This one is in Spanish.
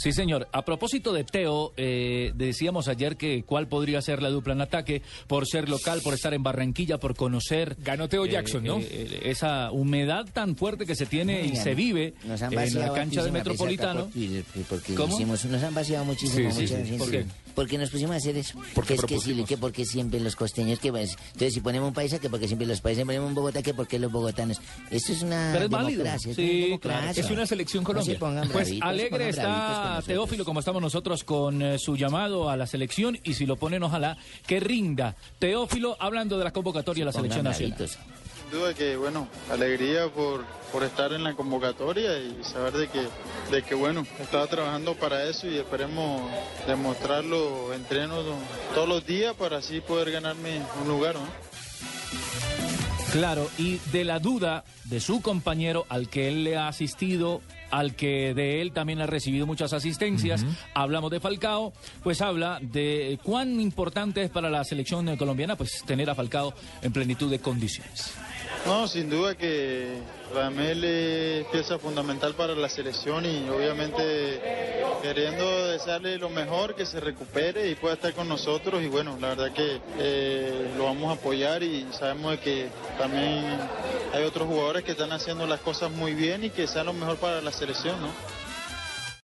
Sí, señor. A propósito de Teo, eh, decíamos ayer que cuál podría ser la dupla en ataque por ser local, por estar en Barranquilla, por conocer. Ganó Teo Jackson, ¿no? eh, esa humedad tan fuerte que se tiene y se vive Nos han en la cancha del Metropolitano. por porque ¿Cómo? hicimos- nos han vaciado muchísimo. Sí, sí, muchas sí. veces. ¿Por qué? Porque nos pusimos a hacer eso. ¿Por qué que es que sí, que porque siempre los costeños, que pues, entonces si ponemos un paisa, que porque siempre los paisas ponemos un Bogotá, que porque los bogotanos. Esto es una Pero es democracia. es democracia. claro. Es una selección No se Colombia. pongan Pues alegre está Teófilo, como estamos nosotros con eh, su llamado a la selección y si lo ponen, ojalá que rinda. Teófilo, hablando de la convocatoria de la selección nacional. Sin duda que, bueno, alegría por, por estar en la convocatoria y saber de que, de que, bueno, estaba trabajando para eso y esperemos demostrarlo, entreno todos los días para así poder ganarme un lugar, ¿no? Claro, y de la duda de su compañero al que él le ha asistido, al que de él también ha recibido muchas asistencias, hablamos de Falcao, pues habla de cuán importante es para la selección colombiana pues tener a Falcao en plenitud de condiciones. No, sin duda que Ramel es pieza fundamental para la selección y obviamente queriendo desearle lo mejor, que se recupere y pueda estar con nosotros y bueno, la verdad que eh, lo vamos a apoyar y sabemos que también hay otros jugadores que están haciendo las cosas muy bien y que sea lo mejor para la selección, ¿no?